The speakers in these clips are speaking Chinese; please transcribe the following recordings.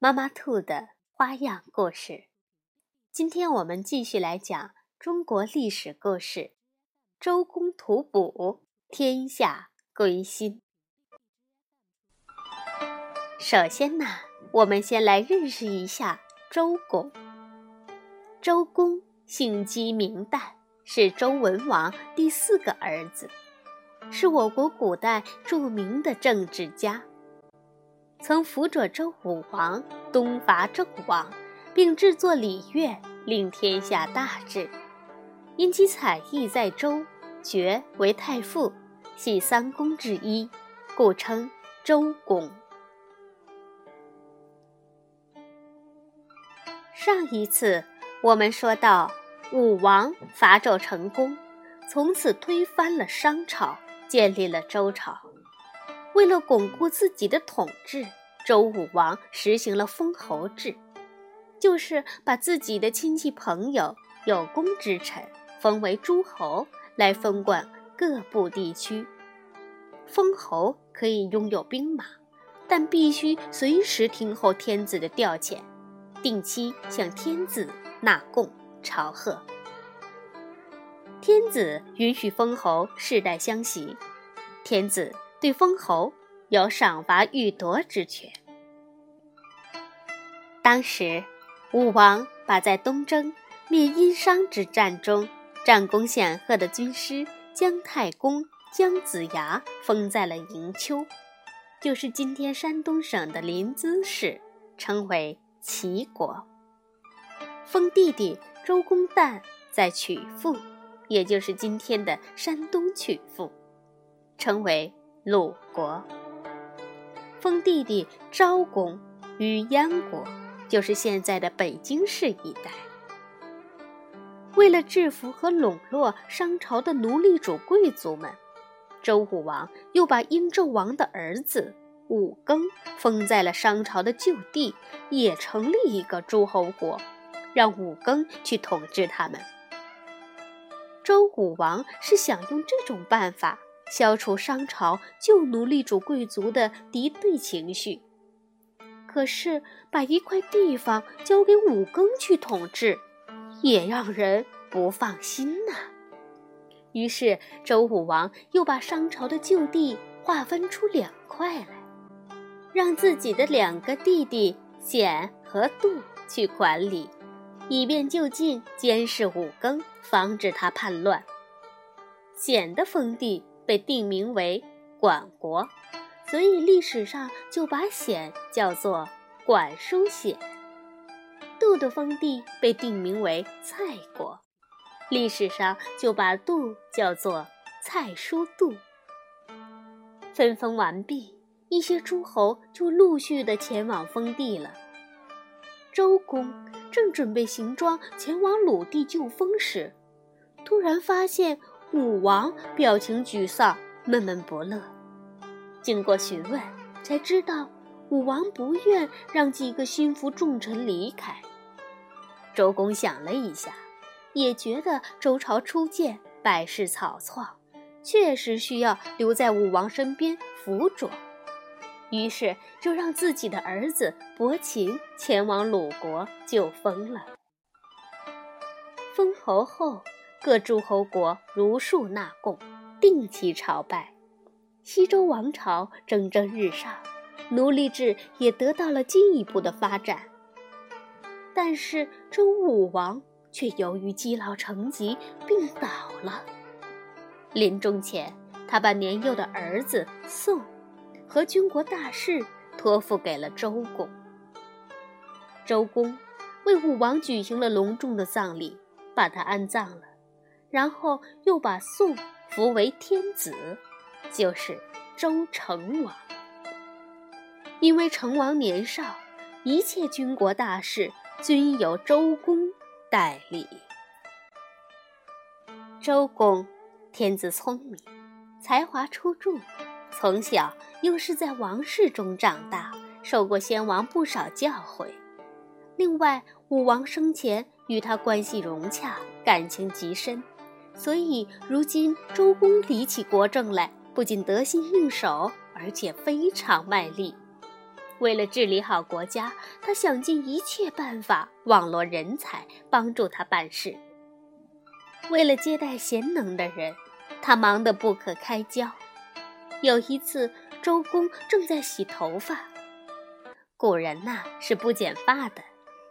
妈妈兔的花样故事，今天我们继续来讲中国历史故事：周公吐哺，天下归心。首先呢，我们先来认识一下周公。周公姓姬名旦，是周文王第四个儿子，是我国古代著名的政治家。曾辅佐周武王东伐纣王，并制作礼乐，令天下大治。因其才艺在周，爵为太傅，系三公之一，故称周公。上一次我们说到，武王伐纣成功，从此推翻了商朝，建立了周朝。为了巩固自己的统治，周武王实行了封侯制，就是把自己的亲戚朋友、有功之臣封为诸侯，来分管各部地区。封侯可以拥有兵马，但必须随时听候天子的调遣，定期向天子纳贡朝贺。天子允许封侯世代相袭，天子。对封侯有赏罚予夺之权。当时，武王把在东征灭殷商之战中战功显赫的军师姜太公姜子牙封在了营丘，就是今天山东省的临淄市，称为齐国。封弟弟周公旦在曲阜，也就是今天的山东曲阜，称为。鲁国封弟弟昭公于燕国，就是现在的北京市一带。为了制服和笼络商朝的奴隶主贵族们，周武王又把殷纣王的儿子武庚封在了商朝的旧地，也成立一个诸侯国，让武庚去统治他们。周武王是想用这种办法。消除商朝旧奴隶主贵族的敌对情绪，可是把一块地方交给武庚去统治，也让人不放心呐。于是周武王又把商朝的旧地划分出两块来，让自己的两个弟弟显和度去管理，以便就近监视武庚，防止他叛乱。显的封地。被定名为管国，所以历史上就把显叫做管叔显。杜的封地被定名为蔡国，历史上就把杜叫做蔡叔杜。分封完毕，一些诸侯就陆续的前往封地了。周公正准备行装前往鲁地就封时，突然发现。武王表情沮丧，闷闷不乐。经过询问，才知道武王不愿让几个心腹重臣离开。周公想了一下，也觉得周朝初建，百事草创，确实需要留在武王身边辅佐，于是就让自己的儿子伯禽前往鲁国就封了。封侯后。各诸侯国如数纳贡，定期朝拜，西周王朝蒸蒸日上，奴隶制也得到了进一步的发展。但是周武王却由于积劳成疾病倒了。临终前，他把年幼的儿子宋和军国大事托付给了周公。周公为武王举行了隆重的葬礼，把他安葬了。然后又把宋扶为天子，就是周成王。因为成王年少，一切军国大事均由周公代理。周公天资聪明，才华出众，从小又是在王室中长大，受过先王不少教诲。另外，武王生前与他关系融洽，感情极深。所以，如今周公理起国政来，不仅得心应手，而且非常卖力。为了治理好国家，他想尽一切办法网罗人才，帮助他办事。为了接待贤能的人，他忙得不可开交。有一次，周公正在洗头发，古人呐是不剪发的，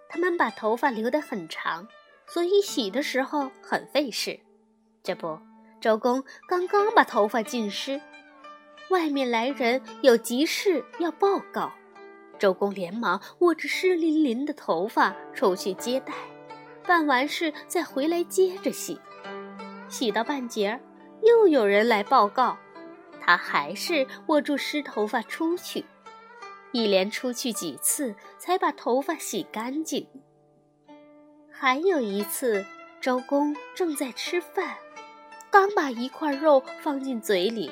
他们把头发留得很长，所以洗的时候很费事。这不，周公刚刚把头发浸湿，外面来人有急事要报告，周公连忙握着湿淋淋的头发出去接待，办完事再回来接着洗。洗到半截儿，又有人来报告，他还是握住湿头发出去，一连出去几次才把头发洗干净。还有一次，周公正在吃饭。刚把一块肉放进嘴里，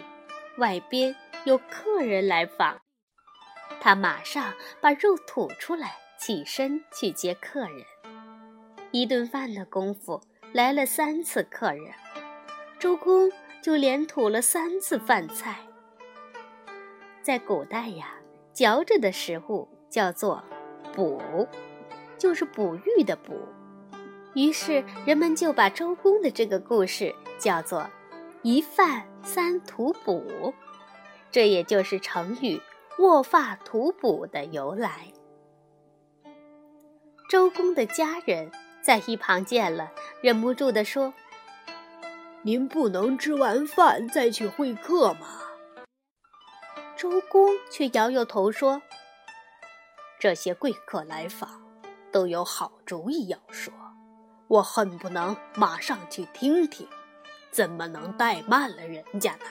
外边有客人来访，他马上把肉吐出来，起身去接客人。一顿饭的功夫，来了三次客人，周公就连吐了三次饭菜。在古代呀，嚼着的食物叫做“哺”，就是哺育的“哺”。于是人们就把周公的这个故事。叫做“一饭三吐哺”，这也就是成语“卧发吐哺”的由来。周公的家人在一旁见了，忍不住地说：“您不能吃完饭再去会客吗？”周公却摇摇头说：“这些贵客来访，都有好主意要说，我恨不能马上去听听。”怎么能怠慢了人家呢？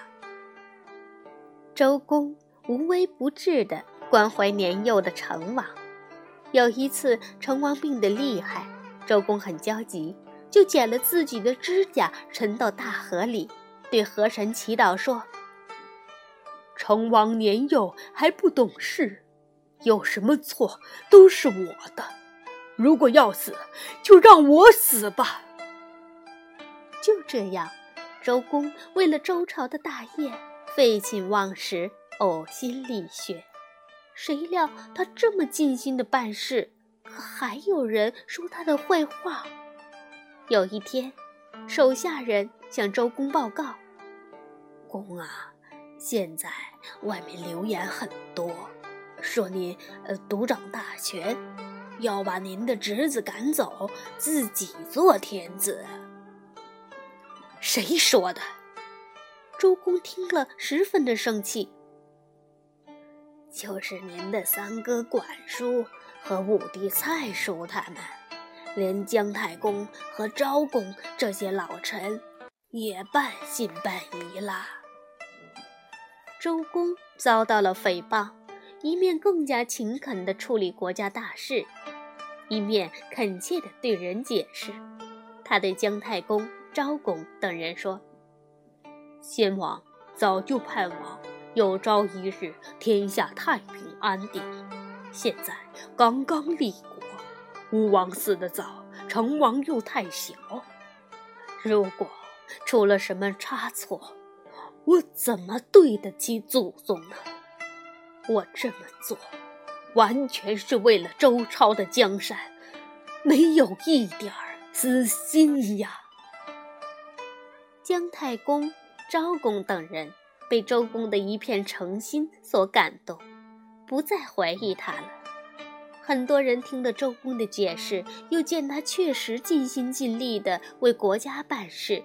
周公无微不至地关怀年幼的成王。有一次，成王病得厉害，周公很焦急，就剪了自己的指甲，沉到大河里，对河神祈祷说：“成王年幼还不懂事，有什么错都是我的。如果要死，就让我死吧。”就这样。周公为了周朝的大业，废寝忘食，呕心沥血。谁料他这么尽心的办事，可还有人说他的坏话。有一天，手下人向周公报告：“公啊，现在外面流言很多，说你呃独掌大权，要把您的侄子赶走，自己做天子。”谁说的？周公听了，十分的生气。就是您的三哥管叔和五弟蔡叔他们，连姜太公和昭公这些老臣也半信半疑了。周公遭到了诽谤，一面更加勤恳地处理国家大事，一面恳切地对人解释。他对姜太公。昭公等人说：“先王早就盼望有朝一日天下太平安定，现在刚刚立国，武王死得早，成王又太小。如果出了什么差错，我怎么对得起祖宗呢？我这么做，完全是为了周朝的江山，没有一点儿私心呀。”姜太公、昭公等人被周公的一片诚心所感动，不再怀疑他了。很多人听了周公的解释，又见他确实尽心尽力地为国家办事，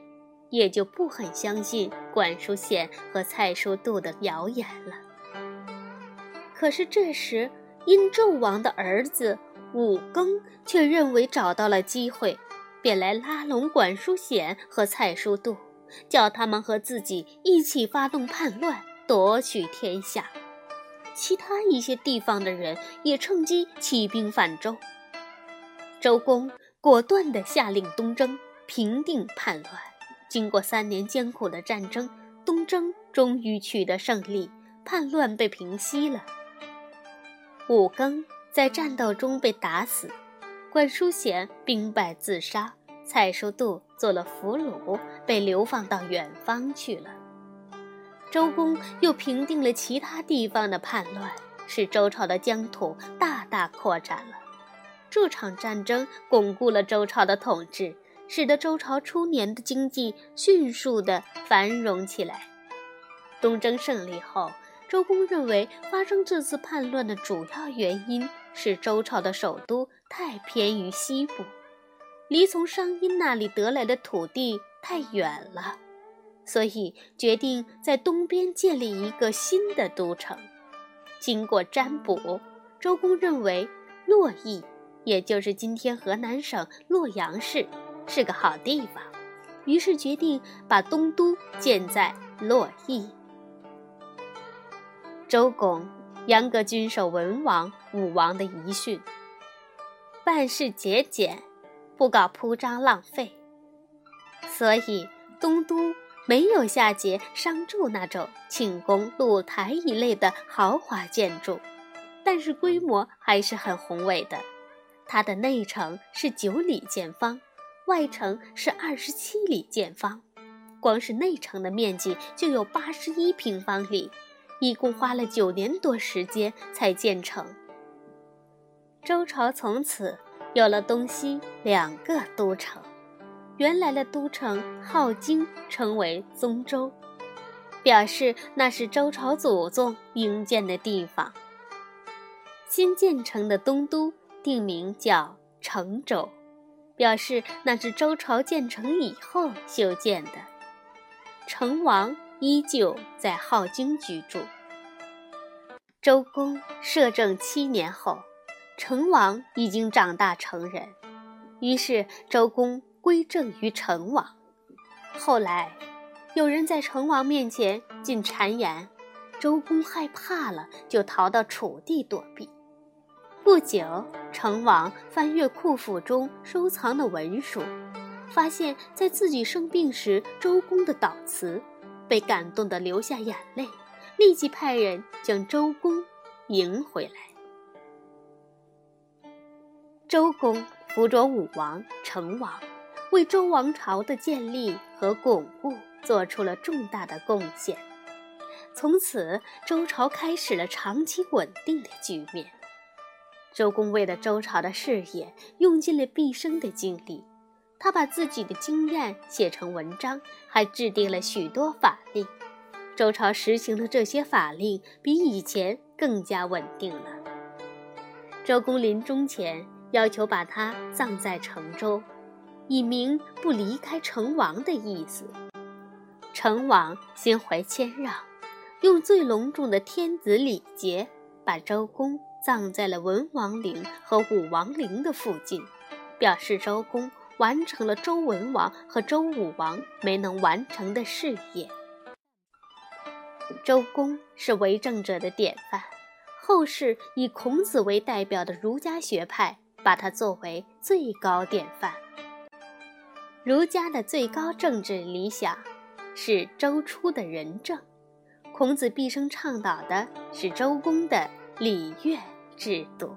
也就不很相信管叔贤和蔡叔度的谣言了。可是这时，殷纣王的儿子武庚却认为找到了机会，便来拉拢管叔显和蔡叔度。叫他们和自己一起发动叛乱，夺取天下。其他一些地方的人也趁机起兵反周。周公果断地下令东征，平定叛乱。经过三年艰苦的战争，东征终于取得胜利，叛乱被平息了。武庚在战斗中被打死，管叔贤兵败自杀，蔡叔度做了俘虏，被流放到远方去了。周公又平定了其他地方的叛乱，使周朝的疆土大大扩展了。这场战争巩固了周朝的统治，使得周朝初年的经济迅速的繁荣起来。东征胜利后，周公认为发生这次叛乱的主要原因是周朝的首都太偏于西部，离从商殷那里得来的土地太远了。所以决定在东边建立一个新的都城。经过占卜，周公认为洛邑，也就是今天河南省洛阳市，是个好地方，于是决定把东都建在洛邑。周公严格遵守文王、武王的遗训，办事节俭，不搞铺张浪费，所以东都。没有夏桀商纣那种寝宫、露台一类的豪华建筑，但是规模还是很宏伟的。它的内城是九里见方，外城是二十七里见方，光是内城的面积就有八十一平方里，一共花了九年多时间才建成。周朝从此有了东西两个都城。原来的都城镐京称为宗周，表示那是周朝祖宗营建的地方。新建成的东都定名叫成周，表示那是周朝建成以后修建的。成王依旧在镐京居住。周公摄政七年后，成王已经长大成人，于是周公。归政于成王。后来，有人在成王面前进谗言，周公害怕了，就逃到楚地躲避。不久，成王翻阅库府中收藏的文书，发现在自己生病时周公的悼词，被感动得流下眼泪，立即派人将周公迎回来。周公辅佐武王、成王。为周王朝的建立和巩固做出了重大的贡献，从此周朝开始了长期稳定的局面。周公为了周朝的事业，用尽了毕生的精力，他把自己的经验写成文章，还制定了许多法令。周朝实行的这些法令比以前更加稳定了。周公临终前要求把他葬在成周。以明不离开成王的意思。成王心怀谦让，用最隆重的天子礼节，把周公葬在了文王陵和武王陵的附近，表示周公完成了周文王和周武王没能完成的事业。周公是为政者的典范，后世以孔子为代表的儒家学派把他作为最高典范。儒家的最高政治理想是周初的仁政，孔子毕生倡导的是周公的礼乐制度。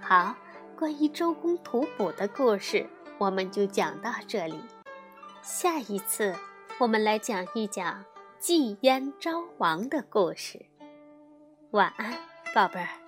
好，关于周公吐哺的故事，我们就讲到这里。下一次我们来讲一讲祭燕昭王的故事。晚安，宝贝儿。